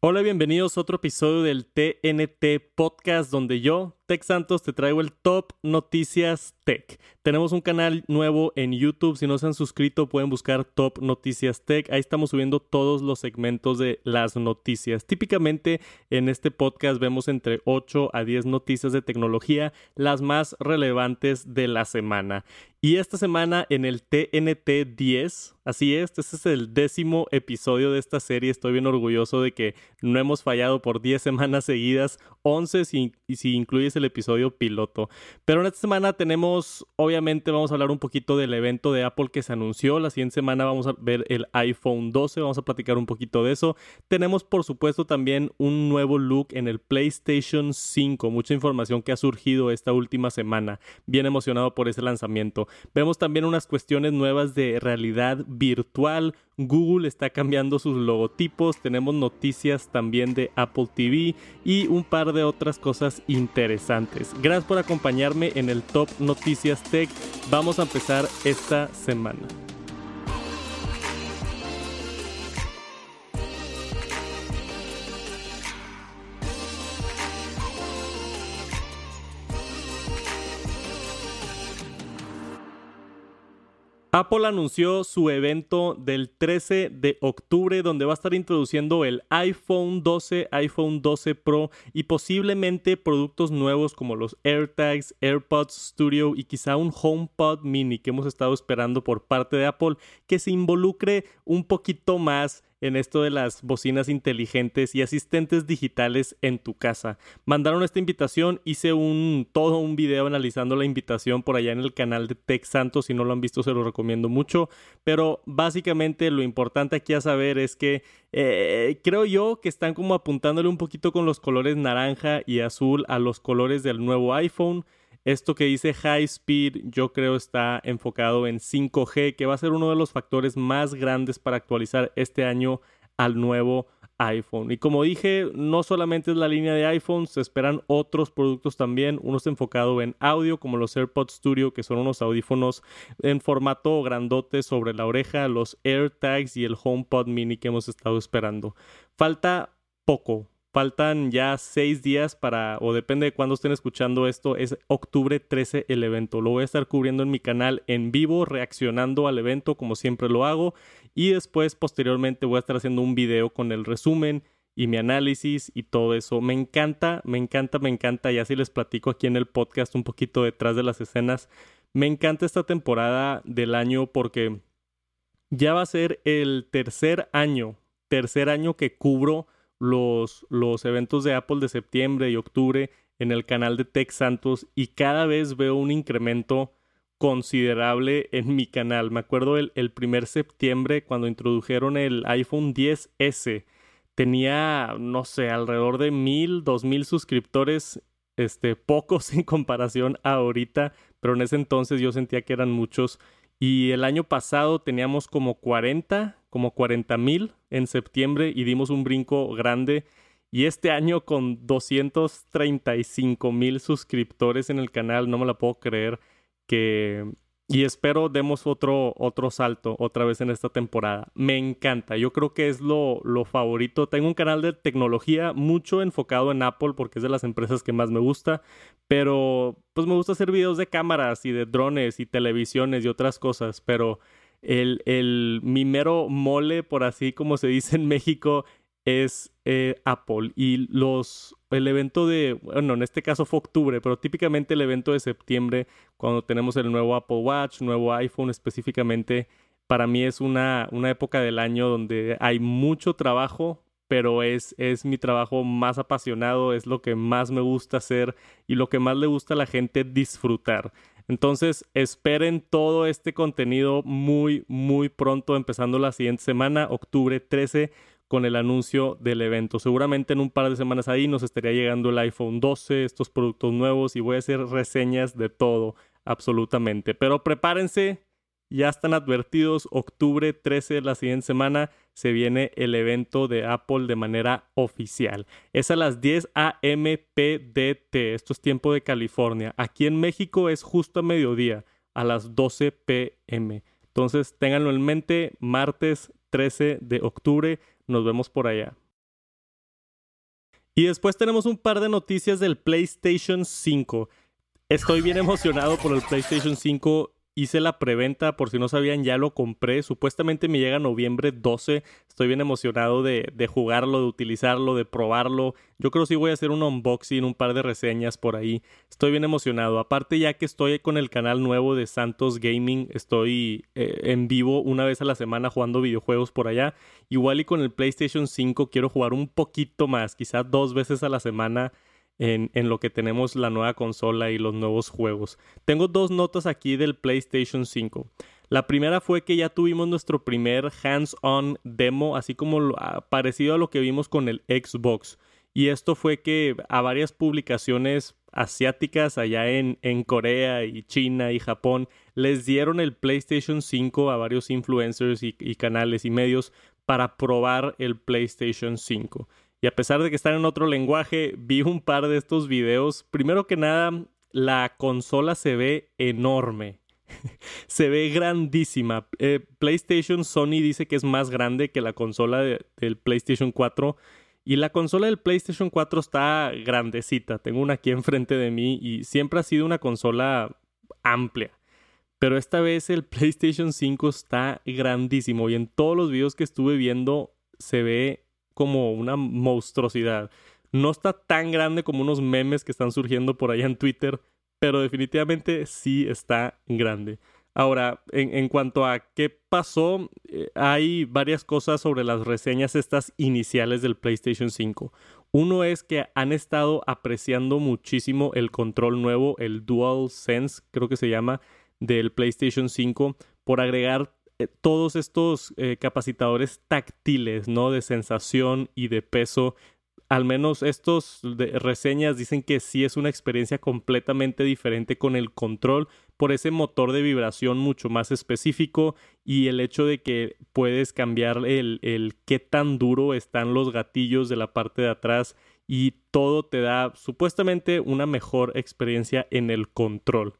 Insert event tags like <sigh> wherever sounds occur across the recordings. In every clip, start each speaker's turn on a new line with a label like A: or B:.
A: Hola, bienvenidos a otro episodio del TNT Podcast donde yo, Tech Santos, te traigo el top noticias tech. Tenemos un canal nuevo en YouTube, si no se han suscrito pueden buscar Top Noticias Tech. Ahí estamos subiendo todos los segmentos de las noticias. Típicamente en este podcast vemos entre 8 a 10 noticias de tecnología, las más relevantes de la semana. Y esta semana en el TNT 10, así es, este es el décimo episodio de esta serie. Estoy bien orgulloso de que no hemos fallado por 10 semanas seguidas, 11 si, si incluyes el episodio piloto. Pero en esta semana tenemos, obviamente vamos a hablar un poquito del evento de Apple que se anunció. La siguiente semana vamos a ver el iPhone 12, vamos a platicar un poquito de eso. Tenemos por supuesto también un nuevo look en el PlayStation 5, mucha información que ha surgido esta última semana. Bien emocionado por ese lanzamiento. Vemos también unas cuestiones nuevas de realidad virtual. Google está cambiando sus logotipos. Tenemos noticias también de Apple TV y un par de otras cosas interesantes. Gracias por acompañarme en el Top Noticias Tech. Vamos a empezar esta semana. Apple anunció su evento del 13 de octubre donde va a estar introduciendo el iPhone 12, iPhone 12 Pro y posiblemente productos nuevos como los AirTags, AirPods Studio y quizá un HomePod mini que hemos estado esperando por parte de Apple que se involucre un poquito más en esto de las bocinas inteligentes y asistentes digitales en tu casa. Mandaron esta invitación, hice un todo un video analizando la invitación por allá en el canal de Tech Santos, si no lo han visto se lo recomiendo mucho, pero básicamente lo importante aquí a saber es que eh, creo yo que están como apuntándole un poquito con los colores naranja y azul a los colores del nuevo iPhone. Esto que dice High Speed yo creo está enfocado en 5G, que va a ser uno de los factores más grandes para actualizar este año al nuevo iPhone. Y como dije, no solamente es la línea de iPhone, se esperan otros productos también, unos enfocados en audio como los AirPods Studio, que son unos audífonos en formato grandote sobre la oreja, los AirTags y el HomePod mini que hemos estado esperando. Falta poco, Faltan ya seis días para, o depende de cuándo estén escuchando esto, es octubre 13 el evento. Lo voy a estar cubriendo en mi canal en vivo, reaccionando al evento como siempre lo hago. Y después, posteriormente, voy a estar haciendo un video con el resumen y mi análisis y todo eso. Me encanta, me encanta, me encanta. Y así les platico aquí en el podcast un poquito detrás de las escenas. Me encanta esta temporada del año porque ya va a ser el tercer año, tercer año que cubro los, los eventos de Apple de septiembre y octubre en el canal de Tech Santos y cada vez veo un incremento considerable en mi canal. Me acuerdo el, primer septiembre cuando introdujeron el iPhone 10S. Tenía, no sé, alrededor de mil, dos mil suscriptores, este, pocos <laughs> en comparación a ahorita, pero en ese entonces yo sentía que eran muchos. Y el año pasado teníamos como 40 como 40 mil en septiembre y dimos un brinco grande. Y este año con 235 mil suscriptores en el canal, no me la puedo creer que... Y espero demos otro, otro salto otra vez en esta temporada. Me encanta, yo creo que es lo, lo favorito. Tengo un canal de tecnología mucho enfocado en Apple porque es de las empresas que más me gusta, pero pues me gusta hacer videos de cámaras y de drones y televisiones y otras cosas, pero el, el mi mero mole, por así como se dice en México, es eh, Apple. Y los, el evento de, bueno, en este caso fue octubre, pero típicamente el evento de septiembre, cuando tenemos el nuevo Apple Watch, nuevo iPhone específicamente, para mí es una, una época del año donde hay mucho trabajo, pero es, es mi trabajo más apasionado, es lo que más me gusta hacer y lo que más le gusta a la gente disfrutar. Entonces, esperen todo este contenido muy, muy pronto, empezando la siguiente semana, octubre 13, con el anuncio del evento. Seguramente en un par de semanas ahí nos estaría llegando el iPhone 12, estos productos nuevos y voy a hacer reseñas de todo, absolutamente. Pero prepárense, ya están advertidos, octubre 13 de la siguiente semana se viene el evento de Apple de manera oficial. Es a las 10 a.m. PDT, esto es tiempo de California. Aquí en México es justo a mediodía, a las 12 p.m. Entonces, ténganlo en mente, martes 13 de octubre, nos vemos por allá. Y después tenemos un par de noticias del PlayStation 5. Estoy bien emocionado por el PlayStation 5 hice la preventa, por si no sabían, ya lo compré. Supuestamente me llega noviembre 12. Estoy bien emocionado de, de, jugarlo, de utilizarlo, de probarlo. Yo creo que sí voy a hacer un unboxing, un par de reseñas por ahí. Estoy bien emocionado. Aparte, ya que estoy con el canal nuevo de Santos Gaming, estoy eh, en vivo una vez a la semana jugando videojuegos por allá. Igual y con el PlayStation 5 quiero jugar un poquito más, quizás dos veces a la semana en, lo que tenemos la nueva consola y los nuevos juegos. Tengo dos notas aquí del PlayStation 5. La primera fue que ya tuvimos nuestro primer hands-on demo, así como ah, parecido a lo que vimos con el Xbox. Y esto fue que a varias publicaciones asiáticas allá en, Corea y China y Japón les dieron el PlayStation 5 a varios influencers y canales y medios para probar el PlayStation 5. Y a pesar de que están en otro lenguaje, vi un par de estos videos. Primero que nada, la consola se ve enorme. <laughs> se ve grandísima. Eh, PlayStation Sony dice que es más grande que la consola del PlayStation 4. Y la consola del PlayStation 4 está grandecita. Tengo una aquí enfrente de mí y siempre ha sido una consola amplia. Pero esta vez el <laughs> PlayStation 5 está grandísimo y en todos los videos que estuve viendo se ve como una monstruosidad. No está tan grande como unos memes que están surgiendo por allá en Twitter, pero definitivamente sí está grande. Ahora, en, cuanto a qué pasó, eh, hay varias cosas sobre las reseñas estas iniciales del PlayStation 5. Uno es que han estado apreciando muchísimo el control nuevo, el Dual Sense, creo que se llama, del PlayStation 5, por agregar eh, todos estos eh, capacitadores táctiles, ¿no? De sensación y de peso. Al menos estos reseñas dicen que sí es una experiencia completamente diferente con el control por ese motor de vibración mucho más específico y el hecho de que puedes cambiar el, el qué tan duro están los gatillos de la parte de atrás y todo te da supuestamente una mejor experiencia en el control.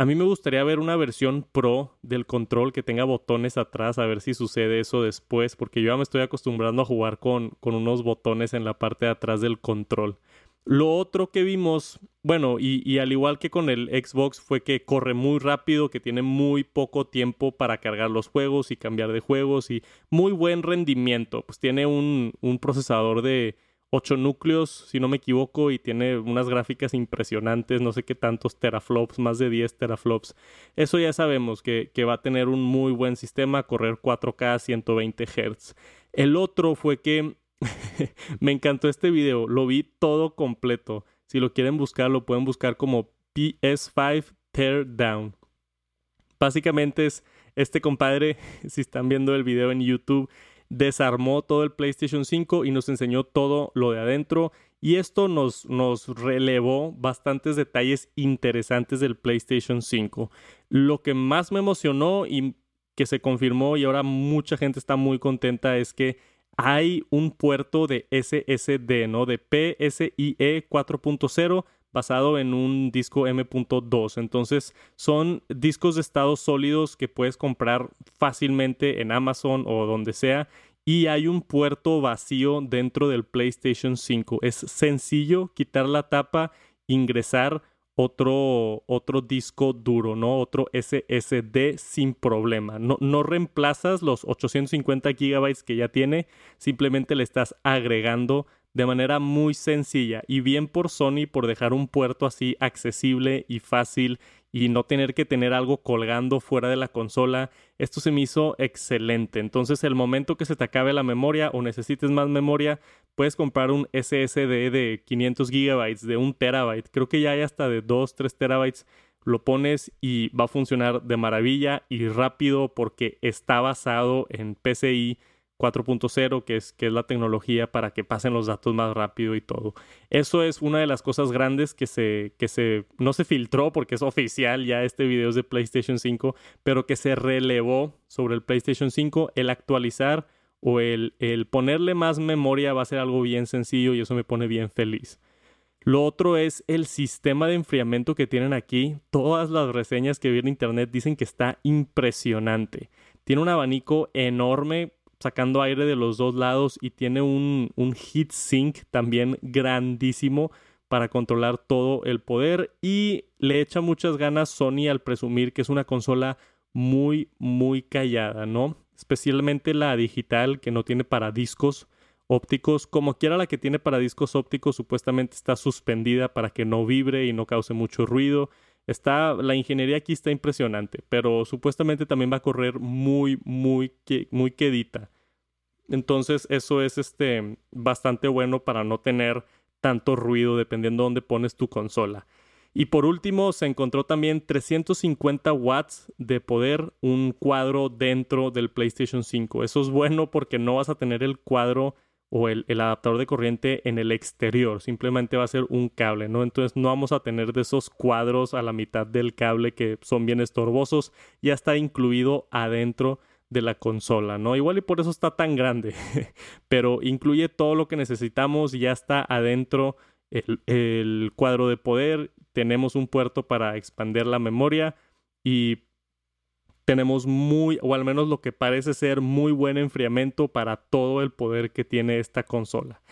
A: A mí me gustaría ver una versión pro del control que tenga botones atrás, a ver si sucede eso después, porque yo ya me estoy acostumbrando a jugar con, con unos botones en la parte de atrás del control. Lo otro que vimos, bueno, y, y, al igual que con el Xbox, fue que corre muy rápido, que tiene muy poco tiempo para cargar los juegos y cambiar de juegos y muy buen rendimiento. Pues tiene un, un procesador de 8 núcleos, si no me equivoco, y tiene unas gráficas impresionantes, no sé qué tantos teraflops, más de 10 teraflops. Eso ya sabemos que, que va a tener un muy buen sistema, correr 4K a 120 Hz. El otro fue que <laughs> me encantó este video, lo vi todo completo. Si lo quieren buscar, lo pueden buscar como PS5 Teardown. Básicamente es este compadre, <laughs> si están viendo el video en YouTube, desarmó todo el PlayStation 5 y nos enseñó todo lo de adentro. Y esto nos, nos relevó bastantes detalles interesantes del PlayStation 5. Lo que más me emocionó y que se confirmó y ahora mucha gente está muy contenta es que hay un puerto de SSD, ¿no? De PSIe 4.0 basado en un disco M.2. Entonces son discos de estado sólidos que puedes comprar fácilmente en Amazon o donde sea. Y hay un puerto vacío dentro del PlayStation 5. Es sencillo quitar la tapa, ingresar otro, otro disco duro, ¿no? Otro SSD sin problema. No, no reemplazas los 850 gigabytes que ya tiene, simplemente le estás agregando de manera muy sencilla y bien por Sony por dejar un puerto así accesible y fácil y no tener que tener algo colgando fuera de la consola. Esto se me hizo excelente. Entonces, el momento que se te acabe la memoria o necesites más memoria, puedes comprar un SSD de 500 gigabytes, de un terabyte. Creo que ya hay hasta de 2, 3 terabytes. Lo pones y va a funcionar de maravilla y rápido porque está basado en PCI 4.0, que es, que es la tecnología para que pasen los datos más rápido y todo. Eso es una de las cosas grandes que se, que se, no se filtró porque es oficial, ya este video es de PlayStation 5, pero que se relevó sobre el PlayStation 5, el actualizar o el, el ponerle más memoria va a ser algo bien sencillo y eso me pone bien feliz. Lo otro es el sistema de enfriamiento que tienen aquí. Todas las reseñas que vi en internet dicen que está impresionante. Tiene un abanico enorme sacando aire de los dos lados y tiene un, un heat sink también grandísimo para controlar todo el poder y le echa muchas ganas Sony al presumir que es una consola muy muy callada, ¿no? Especialmente la digital que no tiene para discos ópticos, como quiera la que tiene para discos ópticos supuestamente está suspendida para que no vibre y no cause mucho ruido. Está la ingeniería aquí está impresionante, pero supuestamente también va a correr muy muy muy quedita. Entonces, eso es este bastante bueno para no tener tanto ruido dependiendo de dónde pones tu consola. Y por último, se encontró también 350 watts de poder, un cuadro dentro del PlayStation 5. Eso es bueno porque no vas a tener el cuadro o el, adaptador de corriente en el exterior, simplemente va a ser un cable, ¿no? Entonces no vamos a tener de esos cuadros a la mitad del cable que son bien estorbosos, ya está incluido adentro de la consola, ¿no? Igual y por eso está tan grande, <laughs> pero incluye todo lo que necesitamos, ya está adentro el, el, cuadro de poder, tenemos un puerto para expandir la memoria y tenemos muy, o al menos lo que parece ser muy buen enfriamiento para todo el poder que tiene esta consola.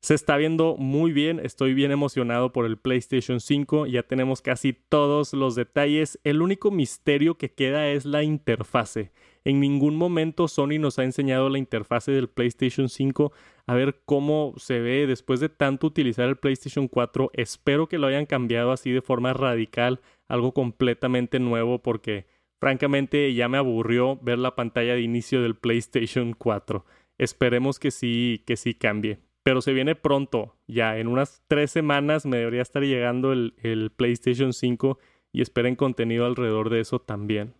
A: Se está viendo muy bien, estoy bien emocionado por el PlayStation 5, ya tenemos casi todos los detalles, el único misterio que queda es la interfase. En ningún momento Sony nos ha enseñado la interfase del PlayStation 5 a ver cómo se ve después de tanto utilizar el PlayStation 4. Espero que lo hayan cambiado así de forma radical, algo completamente nuevo porque francamente ya me aburrió ver la pantalla de inicio del PlayStation 4. Esperemos que sí, que sí cambie. Pero se viene pronto, ya en unas tres semanas me debería estar llegando el, el PlayStation 5 y esperen contenido alrededor de eso también.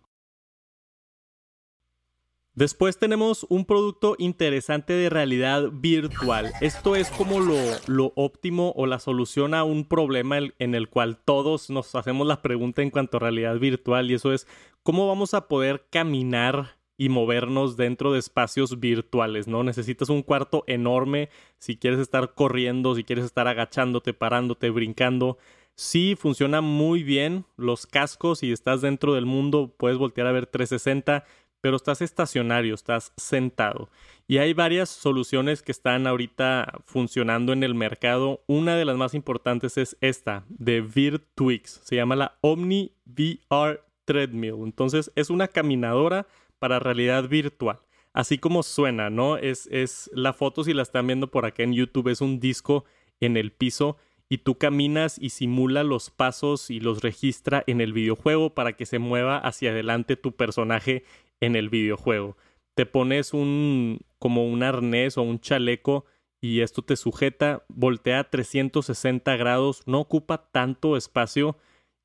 A: Después tenemos un producto interesante de realidad virtual. Esto es como lo, lo, óptimo o la solución a un problema en el cual todos nos hacemos la pregunta en cuanto a realidad virtual y eso es cómo vamos a poder caminar y movernos dentro de espacios virtuales, ¿no? Necesitas un cuarto enorme si quieres estar corriendo, si quieres estar agachándote, parándote, brincando. Sí, funciona muy bien los cascos y estás dentro del mundo, puedes voltear a ver 360 pero estás estacionario, estás sentado. Y hay varias soluciones que están ahorita funcionando en el mercado. Una de las más importantes es esta, de Virtuix. Se llama la Omni VR Treadmill. Entonces es una caminadora para realidad virtual. Así como suena, ¿no? Es, es la foto, si la están viendo por acá en YouTube, es un disco en el piso y tú caminas y simula los pasos y los registra en el videojuego para que se mueva hacia adelante tu personaje en el videojuego. Te pones un como un arnés o un chaleco y esto te sujeta, voltea a 360 grados, no ocupa tanto espacio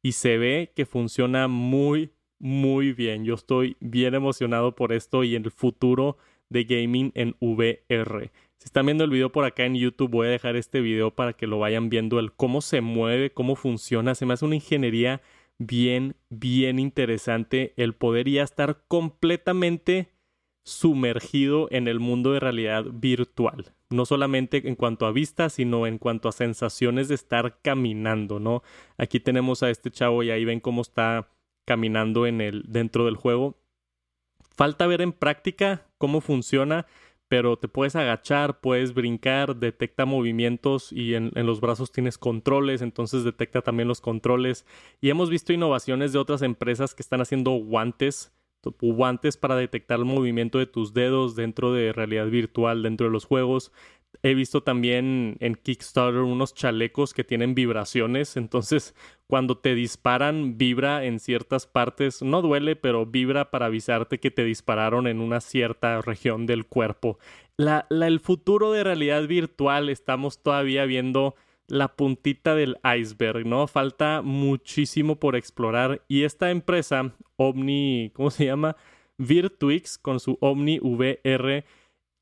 A: y se ve que funciona muy muy bien. Yo estoy bien emocionado por esto y el futuro de gaming en VR. Si están viendo el video por acá en YouTube, voy a dejar este video para que lo vayan viendo el cómo se mueve, cómo funciona. Se me hace una ingeniería bien, bien interesante el poder ya estar completamente sumergido en el mundo de realidad virtual. No solamente en cuanto a vista, sino en cuanto a sensaciones de estar caminando, ¿no? Aquí tenemos a este chavo y ahí ven cómo está caminando en el, dentro del juego. Falta ver en práctica cómo funciona pero te puedes agachar, puedes brincar, detecta movimientos y en, los brazos tienes controles, entonces detecta también los controles. Y hemos visto innovaciones de otras empresas que están haciendo guantes, guantes para detectar el movimiento de tus dedos dentro de realidad virtual, dentro de los juegos. He visto también en Kickstarter unos chalecos que tienen vibraciones, entonces cuando te disparan vibra en ciertas partes, no duele, pero vibra para avisarte que te dispararon en una cierta región del cuerpo. La, el futuro de realidad virtual estamos todavía viendo la puntita del iceberg, ¿no? Falta muchísimo por explorar y esta empresa, Omni, ¿cómo se llama? Virtuix, con su Omni VR,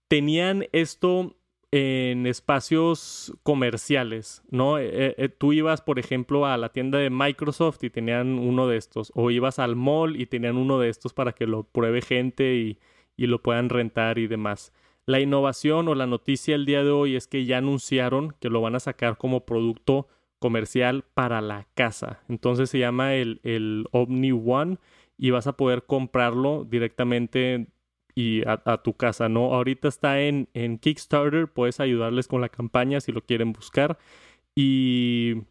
A: tenían esto en espacios comerciales, ¿no? Eh, eh, eh, tú ibas, por ejemplo, a la tienda de Microsoft y tenían uno de estos, o ibas al mall y tenían uno de estos para que lo pruebe gente y, y lo puedan rentar y demás. La innovación o la noticia el día de hoy es que ya anunciaron que lo van a sacar como producto comercial para la casa. Entonces se llama el, el Omni One y vas a poder comprarlo directamente y a, tu casa, ¿no? Ahorita está en, en Kickstarter, puedes ayudarles con la campaña si lo quieren buscar. Y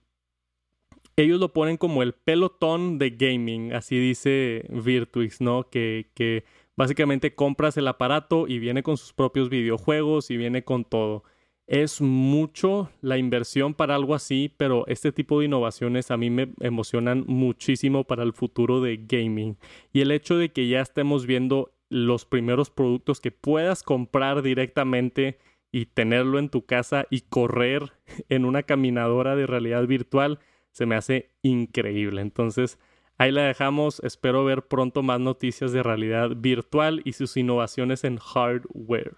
A: ellos lo ponen como el pelotón de gaming, así dice Virtuix, ¿no? Que, que básicamente compras el aparato y viene con sus propios videojuegos y viene con todo. Es mucho la inversión para algo así, pero este tipo de innovaciones a mí me emocionan muchísimo para el futuro de gaming. Y el hecho de que ya estemos viendo los primeros productos que puedas comprar directamente y tenerlo en tu casa y correr <laughs> en una caminadora de realidad virtual se me hace increíble. Entonces, ahí la dejamos. Espero ver pronto más noticias de realidad virtual y sus innovaciones en hardware.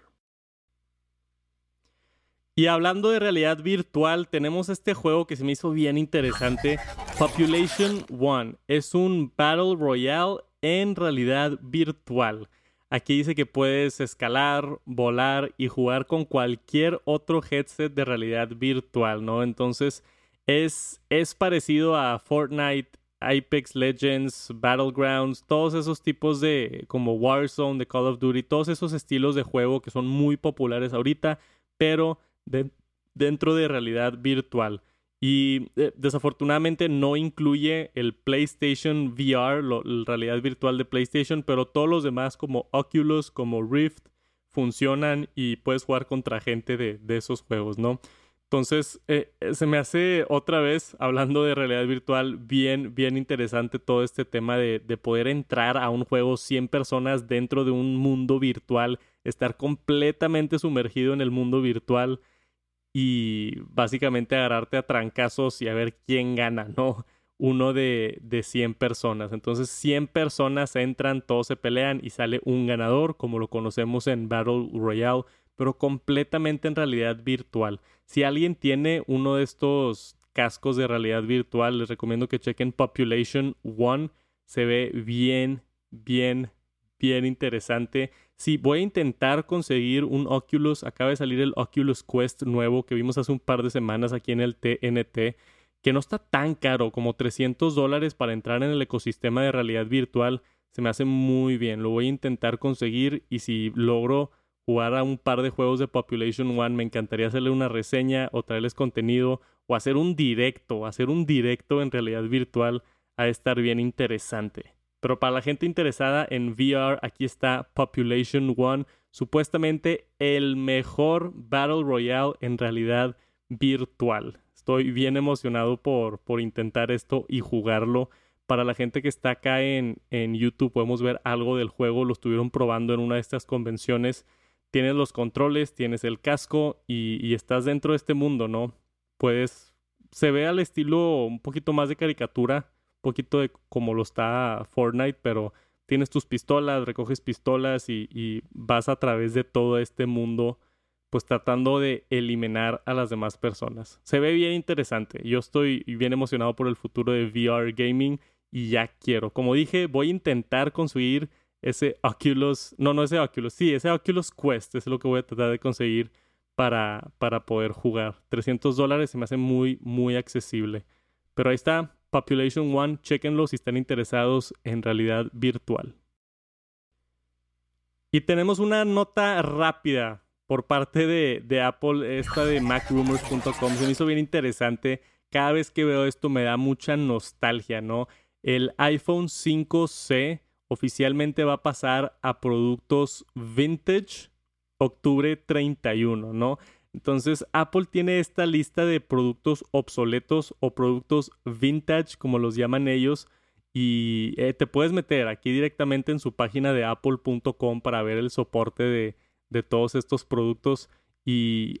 A: Y hablando de realidad virtual, tenemos este juego que se me hizo bien interesante, Population One. Es un Battle Royale en realidad virtual. Aquí dice que puedes escalar, volar y jugar con cualquier otro headset de realidad virtual, ¿no? Entonces es, es parecido a Fortnite, Apex Legends, Battlegrounds, todos esos tipos de como Warzone, de Call of Duty, todos esos estilos de juego que son muy populares ahorita, pero dentro de realidad virtual. Y eh, desafortunadamente no incluye el PlayStation VR, la realidad virtual de PlayStation, pero todos los demás como Oculus, como Rift, funcionan y puedes jugar contra gente de, esos juegos, ¿no? Entonces, eh, eh, se me hace otra vez, hablando de realidad virtual, bien, bien interesante todo este tema de, de poder entrar a un juego 100 personas dentro de un mundo virtual, estar completamente sumergido en el mundo virtual y básicamente agarrarte a trancazos y a ver quién gana, ¿no? Uno de, de 100 personas. Entonces 100 personas entran, todos se pelean y sale un ganador, como lo conocemos en Battle Royale, pero completamente en realidad virtual. Si alguien tiene uno de estos cascos de realidad virtual, les recomiendo que chequen Population One. Se ve bien, bien, bien interesante. Sí, voy a intentar conseguir un Oculus. Acaba de salir el Oculus Quest nuevo que vimos hace un par de semanas aquí en el TNT, que no está tan caro, como 300 dólares para entrar en el ecosistema de realidad virtual. Se me hace muy bien. Lo voy a intentar conseguir y si logro jugar a un par de juegos de Population One, me encantaría hacerle una reseña o traerles contenido o hacer un directo, hacer un directo en realidad virtual a estar bien interesante. Pero para la gente interesada en VR, aquí está Population One, supuestamente el mejor Battle Royale en realidad virtual. Estoy bien emocionado por, por intentar esto y jugarlo. Para la gente que está acá en, en YouTube, podemos ver algo del juego. Lo estuvieron probando en una de estas convenciones. Tienes los controles, tienes el casco y, estás dentro de este mundo, ¿no? Puedes. Se ve al estilo un poquito más de caricatura poquito de como lo está Fortnite, pero tienes tus pistolas, recoges pistolas y, vas a través de todo este mundo, pues tratando de eliminar a las demás personas. Se ve bien interesante. Yo estoy bien emocionado por el futuro de VR gaming y ya quiero. Como dije, voy a intentar conseguir ese Oculus, no, no ese Oculus, sí, ese Oculus Quest es lo que voy a tratar de conseguir para, para poder jugar. 300 dólares se me hace muy, muy accesible. Pero ahí está, Population One, chequenlo si están interesados en realidad virtual. Y tenemos una nota rápida por parte de, Apple, esta de macrumors.com. Se me hizo bien interesante. Cada vez que veo esto me da mucha nostalgia, ¿no? El iPhone 5C oficialmente va a pasar a productos vintage octubre 31, ¿no? Entonces, Apple tiene esta lista de productos obsoletos o productos vintage, como los llaman ellos, y eh, te puedes meter aquí directamente en su página de apple.com para ver el soporte de, de todos estos productos. Y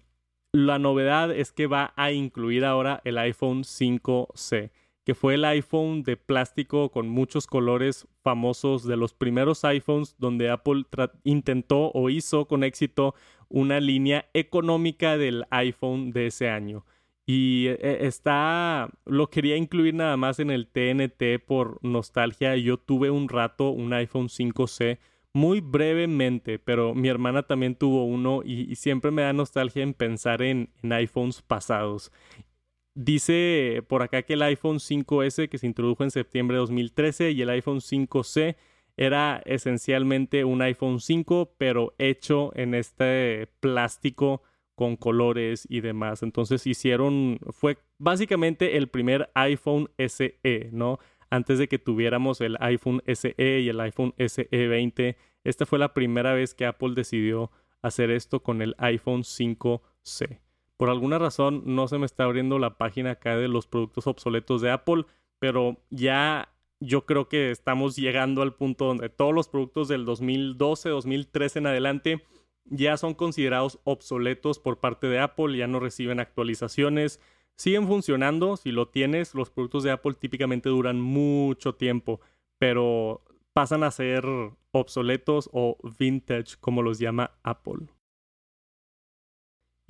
A: la novedad es que va a incluir ahora el iPhone 5C que fue el iPhone de plástico con muchos colores famosos de los primeros iPhones donde Apple intentó o hizo con éxito una línea económica del iPhone de ese año. Y eh, está, lo quería incluir nada más en el TNT por nostalgia. Yo tuve un rato un iPhone 5C muy brevemente, pero mi hermana también tuvo uno y, siempre me da nostalgia en pensar en, en iPhones pasados. Dice por acá que el iPhone 5S que se introdujo en septiembre de 2013 y el iPhone 5C era esencialmente un iPhone 5, pero hecho en este plástico con colores y demás. Entonces hicieron, fue básicamente el primer iPhone SE, ¿no? Antes de que tuviéramos el iPhone SE y el iPhone SE 20, esta fue la primera vez que Apple decidió hacer esto con el iPhone 5C. Por alguna razón no se me está abriendo la página acá de los productos obsoletos de Apple, pero ya yo creo que estamos llegando al punto donde todos los productos del 2012, 2013 en adelante ya son considerados obsoletos por parte de Apple, ya no reciben actualizaciones, siguen funcionando, si lo tienes, los productos de Apple típicamente duran mucho tiempo, pero pasan a ser obsoletos o vintage, como los llama Apple.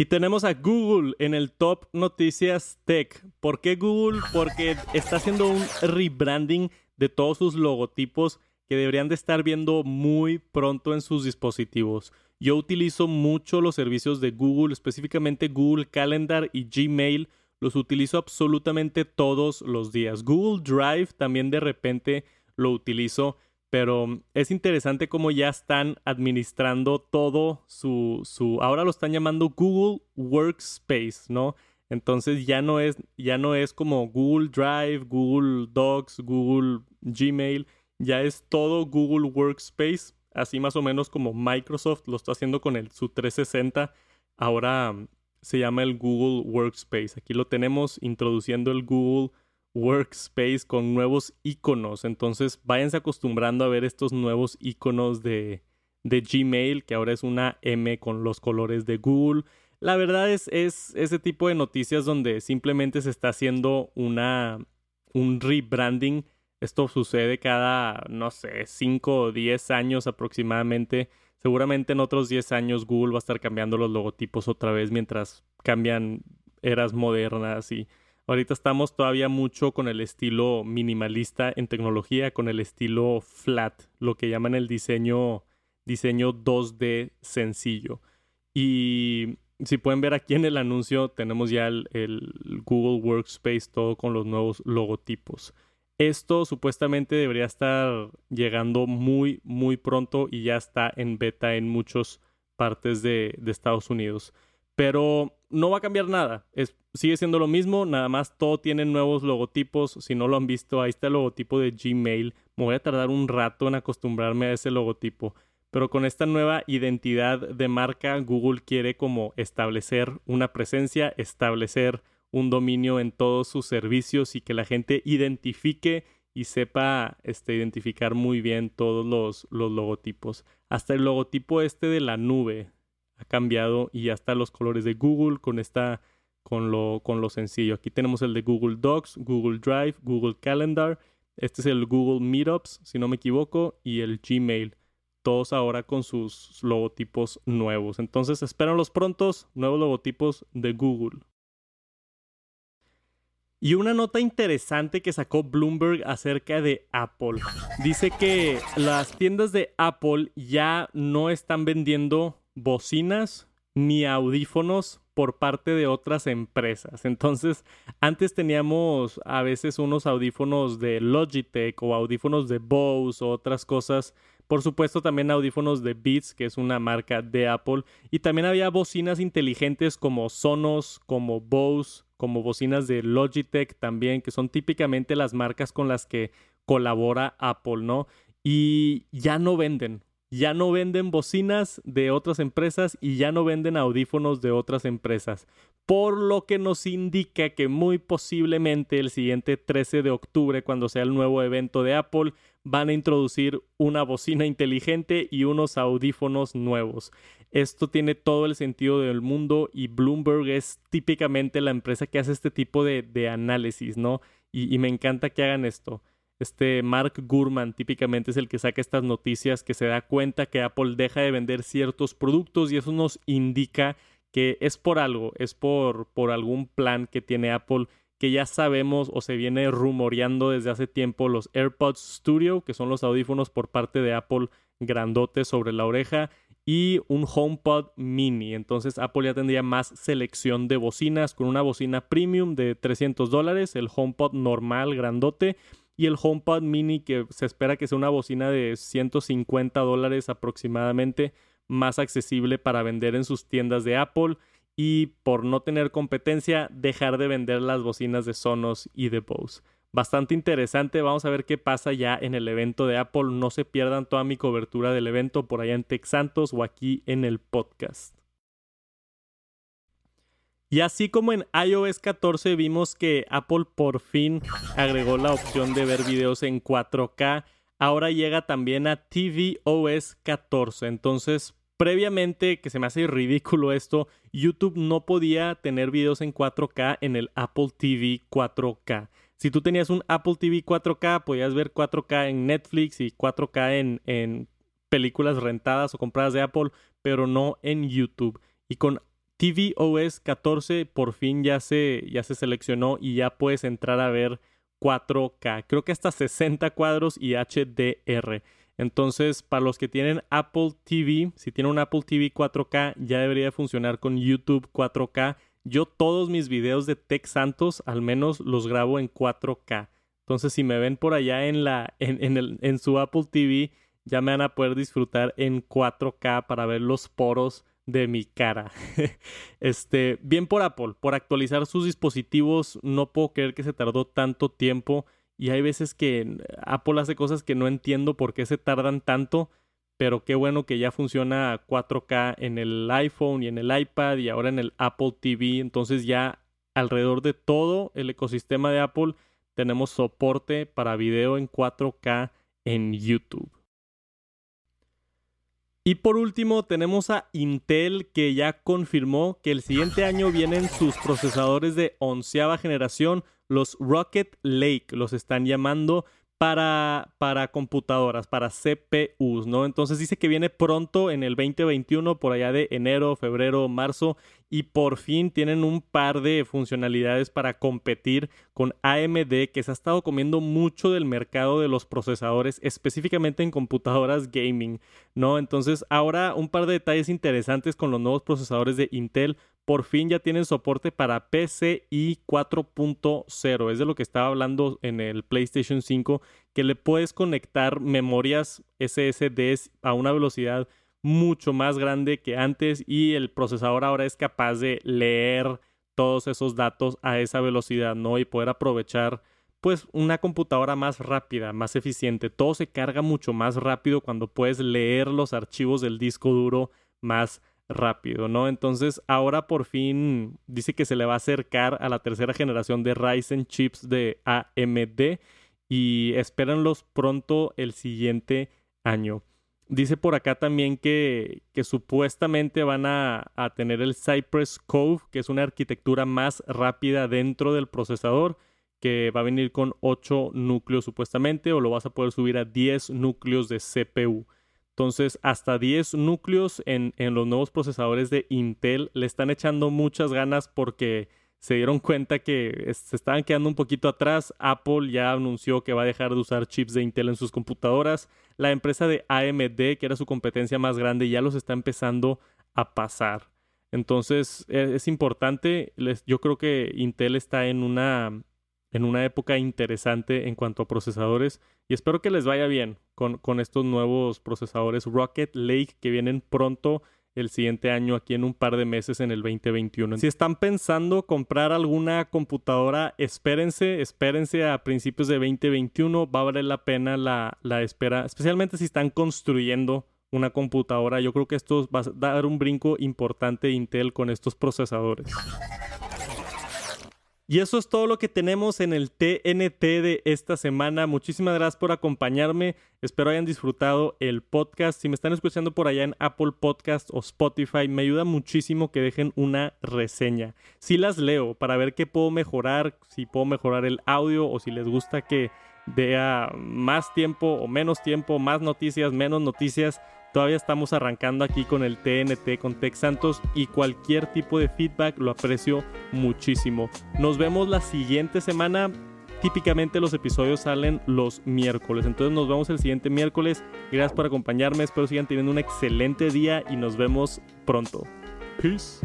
A: Y tenemos a Google en el top noticias tech. ¿Por qué Google? Porque está haciendo un rebranding de todos sus logotipos que deberían de estar viendo muy pronto en sus dispositivos. Yo utilizo mucho los servicios de Google, específicamente Google Calendar y Gmail. Los utilizo absolutamente todos los días. Google Drive también de repente lo utilizo, pero es interesante cómo ya están administrando todo su, su ahora lo están llamando Google Workspace, ¿no? Entonces ya no es ya no es como Google Drive, Google Docs, Google Gmail, ya es todo Google Workspace, así más o menos como Microsoft lo está haciendo con el su 360, ahora se llama el Google Workspace. Aquí lo tenemos introduciendo el Google Workspace con nuevos iconos. Entonces, váyanse acostumbrando a ver estos nuevos iconos de, de Gmail, que ahora es una M con los colores de Google. La verdad es, es ese tipo de noticias donde simplemente se está haciendo una, un rebranding. Esto sucede cada, no sé, 5 o 10 años aproximadamente. Seguramente en otros 10 años Google va a estar cambiando los logotipos otra vez mientras cambian eras modernas y Ahorita estamos todavía mucho con el estilo minimalista en tecnología, con el estilo flat, lo que llaman el diseño, diseño 2D sencillo. Y si pueden ver aquí en el anuncio, tenemos ya el, Google Workspace todo con los nuevos logotipos. Esto supuestamente debería estar llegando muy, muy pronto y ya está en beta en muchas partes de, de Estados Unidos. Pero no va a cambiar nada. Es, sigue siendo lo mismo, nada más todo tiene nuevos logotipos. Si no lo han visto, ahí está el logotipo de Gmail. Me voy a tardar un rato en acostumbrarme a ese logotipo. Pero con esta nueva identidad de marca, Google quiere como establecer una presencia, establecer un dominio en todos sus servicios y que la gente identifique y sepa este, identificar muy bien todos los, los logotipos. Hasta el logotipo este de la nube ha cambiado y ya está los colores de Google con esta con lo con lo sencillo. Aquí tenemos el de Google Docs, Google Drive, Google Calendar. Este es el Google Meetups, si no me equivoco, y el Gmail. Todos ahora con sus logotipos nuevos. Entonces, esperan los prontos nuevos logotipos de Google. Y una nota interesante que sacó Bloomberg acerca de Apple. Dice que las tiendas de Apple ya no están vendiendo bocinas ni audífonos por parte de otras empresas. Entonces, antes teníamos a veces unos audífonos de Logitech o audífonos de Bose o otras cosas. Por supuesto, también audífonos de Beats, que es una marca de Apple. Y también había bocinas inteligentes como Sonos, como Bose, como bocinas de Logitech también, que son típicamente las marcas con las que colabora Apple, ¿no? Y ya no venden ya no venden bocinas de otras empresas y ya no venden audífonos de otras empresas, por lo que nos indica que muy posiblemente el siguiente 13 de octubre, cuando sea el nuevo evento de Apple, van a introducir una bocina inteligente y unos audífonos nuevos. Esto tiene todo el sentido del mundo y Bloomberg es típicamente la empresa que hace este tipo de, análisis, ¿no? y me encanta que hagan esto. Este Mark Gurman típicamente es el que saca estas noticias que se da cuenta que Apple deja de vender ciertos productos y eso nos indica que es por algo, es por, por algún plan que tiene Apple que ya sabemos o se viene rumoreando desde hace tiempo los AirPods Studio, que son los audífonos por parte de Apple grandotes sobre la oreja, y un HomePod mini. Entonces Apple ya tendría más selección de bocinas con una bocina premium de 300 dólares, el HomePod normal grandote y el HomePod mini que se espera que sea una bocina de 150 dólares aproximadamente más accesible para vender en sus tiendas de Apple y por no tener competencia dejar de vender las bocinas de Sonos y de Bose. Bastante interesante, vamos a ver qué pasa ya en el evento de Apple. No se pierdan toda mi cobertura del evento por allá en Texantos o aquí en el podcast. Y así como en iOS 14 vimos que Apple por fin agregó la opción de ver videos en 4K, ahora llega también a tvOS 14. Entonces, previamente, que se me hace ridículo esto, YouTube no podía tener videos en 4K en el Apple TV 4K. Si tú tenías un Apple TV 4K, podías ver 4K en Netflix y 4K en, en películas rentadas o compradas de Apple, pero no en YouTube. Y con tvOS 14 por fin ya se, ya se seleccionó y ya puedes entrar a ver 4K. Creo que hasta 60 cuadros y HDR. Entonces, para los que tienen Apple TV, si tienen un Apple TV 4K, ya debería funcionar con YouTube 4K. Yo todos mis videos de Tech Santos al menos los grabo en 4K. Entonces, si me ven por allá en, la, en, el, en su Apple TV, ya me van a poder disfrutar en 4K para ver los poros de mi cara. <laughs> este, bien por Apple, por actualizar sus dispositivos, no puedo creer que se tardó tanto tiempo y hay veces que Apple hace cosas que no entiendo por qué se tardan tanto, pero qué bueno que ya funciona 4K en el iPhone y en el iPad y ahora en el Apple TV, entonces ya alrededor de todo el ecosistema de Apple tenemos soporte para video en 4K en YouTube. Y por último tenemos a Intel que ya confirmó que el siguiente <laughs> año vienen sus procesadores de onceava generación, los Rocket Lake, los están llamando para, para computadoras, para CPUs, ¿no? Entonces dice que viene pronto en el 2021, por allá de enero, febrero, marzo, y por fin tienen un par de funcionalidades para competir con AMD, que se ha estado comiendo mucho del mercado de los procesadores, específicamente en computadoras gaming, ¿no? Entonces ahora un par de detalles interesantes con los nuevos procesadores de Intel por fin ya tienen soporte para PCI 4.0. Es de lo que estaba hablando en el PlayStation 5, que le puedes conectar memorias SSDs a una velocidad mucho más grande que antes y el procesador ahora es capaz de leer todos esos datos a esa velocidad, ¿no? Y poder aprovechar pues una computadora más rápida, más eficiente. Todo se carga mucho más rápido cuando puedes leer los archivos del disco duro más rápido, ¿no? Entonces ahora por fin dice que se le va a acercar a la tercera generación de Ryzen chips de AMD y espérenlos pronto el siguiente año. Dice por acá también que, que supuestamente van a, a, tener el Cypress Cove, que es una arquitectura más rápida dentro del procesador, que va a venir con 8 núcleos supuestamente, o lo vas a poder subir a 10 núcleos de CPU. Entonces, hasta 10 núcleos en, los nuevos procesadores de Intel le están echando muchas ganas porque se dieron cuenta que se estaban quedando un poquito atrás. Apple ya anunció que va a dejar de usar chips de Intel en sus computadoras. La empresa de AMD, que era su competencia más grande, ya los está empezando a pasar. Entonces e, es, importante. yo creo que Intel está en una en una época interesante en cuanto a procesadores y espero que les vaya bien con, con, estos nuevos procesadores Rocket Lake que vienen pronto el siguiente año aquí en un par de meses en el 2021. Si están pensando comprar alguna computadora, espérense, espérense a principios de 2021, va a valer la pena la, la espera, especialmente si están construyendo una computadora. Yo creo que esto va a dar un brinco importante Intel con estos procesadores. Y eso es todo lo que tenemos en el TNT de esta semana. Muchísimas gracias por acompañarme. Espero hayan disfrutado el podcast. Si me están escuchando por allá en Apple Podcast o Spotify, me ayuda muchísimo que dejen una reseña. Si las leo para ver qué puedo mejorar, si puedo mejorar el audio o si les gusta que vea más tiempo o menos tiempo, más noticias, menos noticias. Todavía estamos arrancando aquí con el TNT con Tech Santos y cualquier tipo de feedback lo aprecio muchísimo. Nos vemos la siguiente semana. Típicamente los episodios salen los miércoles. Entonces nos vemos el siguiente miércoles. Gracias por acompañarme. Espero sigan teniendo un excelente día y nos vemos pronto. Peace.